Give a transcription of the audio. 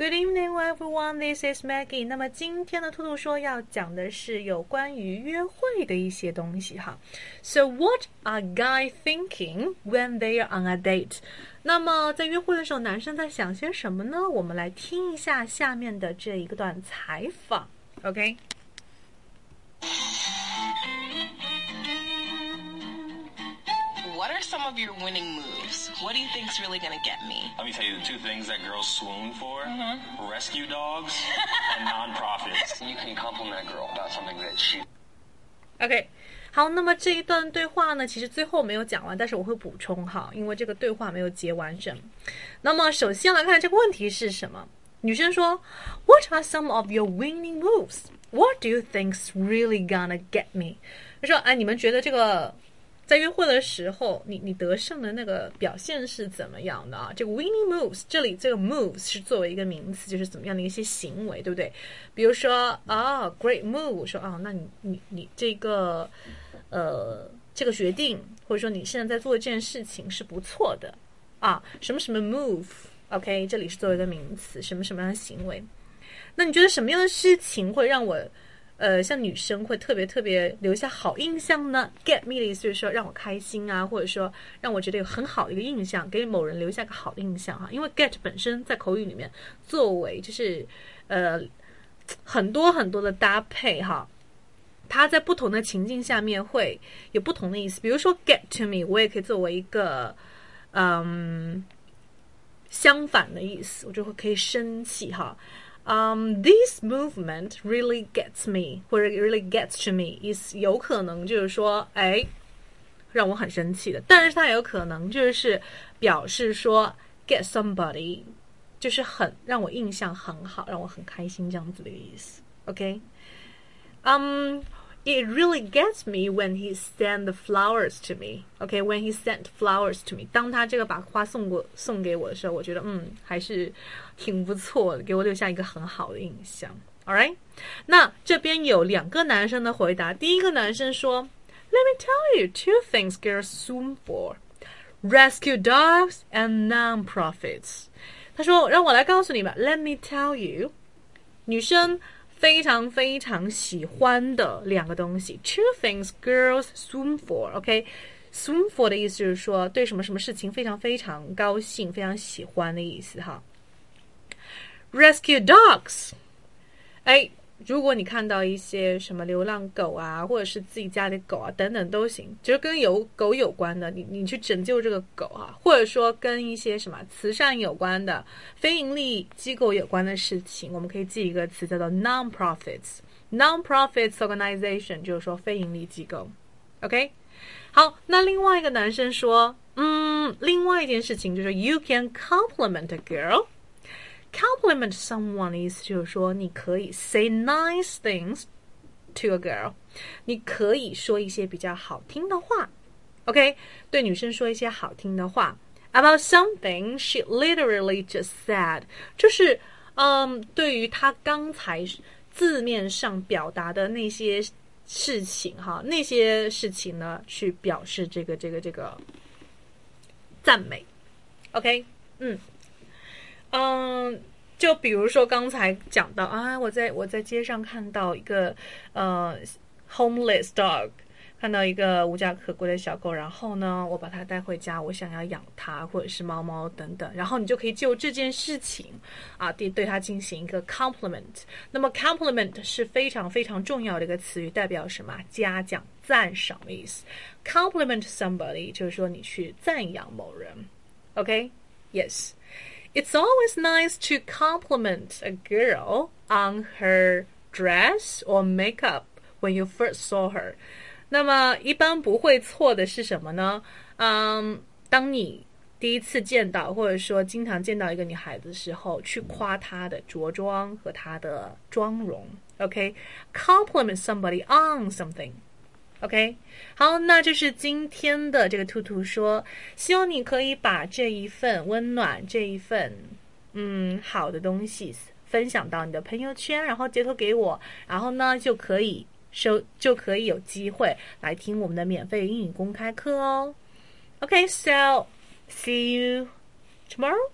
Good evening, everyone. This is Maggie. 那么今天的兔兔说要讲的是有关于约会的一些东西哈。So what are guys thinking when they are on a date? 那么在约会的时候，男生在想些什么呢？我们来听一下下面的这一个段采访。OK。of your winning moves? What do you think's really gonna get me? Let me tell you the two things that girls swoon for rescue dogs and nonprofits. You can compliment a girl about something that she OK，好，那么这一段对话呢，其实最后没有讲完，但是我会补充哈，因为这个对话没有结完整。那么首先来看这个问题是什么？女生说，What are some of your winning moves? What do you think's really gonna get me？她说，哎，你们觉得这个 在约会的时候，你你得胜的那个表现是怎么样的啊？这个 winning moves，这里这个 moves 是作为一个名词，就是怎么样的一些行为，对不对？比如说啊，great move，说啊，那你你你这个呃这个决定，或者说你现在在做这件事情是不错的啊，什么什么 move，OK，、这里是作为一个名词，什么什么样的行为？那你觉得什么样的事情会让我？呃，像女生会特别特别留下好印象呢？Get me 的意思就是说让我开心啊，或者说让我觉得有很好的一个印象，给某人留下个好的印象哈。因为 get 本身在口语里面作为就是呃很多很多的搭配哈，它在不同的情境下面会有不同的意思。比如说 get to me，我也可以作为一个嗯相反的意思，我就会可以生气哈。Um, this movement really gets me，或者 really gets to me is 有可能就是说，哎，让我很生气的。但是它也有可能就是表示说 get somebody，就是很让我印象很好，让我很开心这样子的一个意思。OK，嗯、 It really gets me when he sent the flowers to me. OK, when he sent flowers to me，当他这个把花送过送给我的时候，我觉得嗯还是挺不错的，给我留下一个很好的印象。All right，那这边有两个男生的回答。第一个男生说，Let me tell you two things girls swim for: rescue dogs and non-profits。他说，让我来告诉你吧。Let me tell you，女生。 非常非常喜欢的两个东西，two things girls swoon for。OK，swoon for 的意思就是说对什么什么事情非常非常高兴、非常喜欢的意思哈。Rescue dogs，哎。如果你看到一些什么流浪狗啊，或者是自己家的狗啊等等都行，就是跟有狗有关的，你你去拯救这个狗啊，或者说跟一些什么慈善有关的、非盈利机构有关的事情，我们可以记一个词叫做 non-profits。non-profits organization 就是说非盈利机构。OK，好，那另外一个男生说，嗯，另外一件事情就是 you can compliment a girl。Compliment someone 的意思就是说，你可以 say nice things to a girl，你可以说一些比较好听的话，OK，对女生说一些好听的话 about something she literally just said，就是嗯，对于她刚才字面上表达的那些事情哈，那些事情呢，去表示这个这个这个赞美，OK，嗯。嗯，就比如说刚才讲到啊，我在我在街上看到一个呃 homeless dog，看到一个无家可归的小狗，然后呢，我把它带回家，我想要养它，或者是猫猫等等，然后你就可以就这件事情啊，对对它进行一个 compliment。那么 compliment 是非常非常重要的一个词语，代表什么？嘉奖、赞赏的意思。compliment somebody 就是说你去赞扬某人。OK，yes。It's always nice to compliment a girl on her dress or makeup when you first saw her。那么一般不会错的是什么呢？嗯，当你第一次见到或者说经常见到一个女孩子的时候，去夸她的着装和她的妆容。OK，compliment somebody on something。 OK，好，那这是今天的这个兔兔说，希望你可以把这一份温暖，这一份嗯好的东西分享到你的朋友圈，然后截图给我，然后呢就可以收，就可以有机会来听我们的免费英语公开课哦。OK，so see you tomorrow.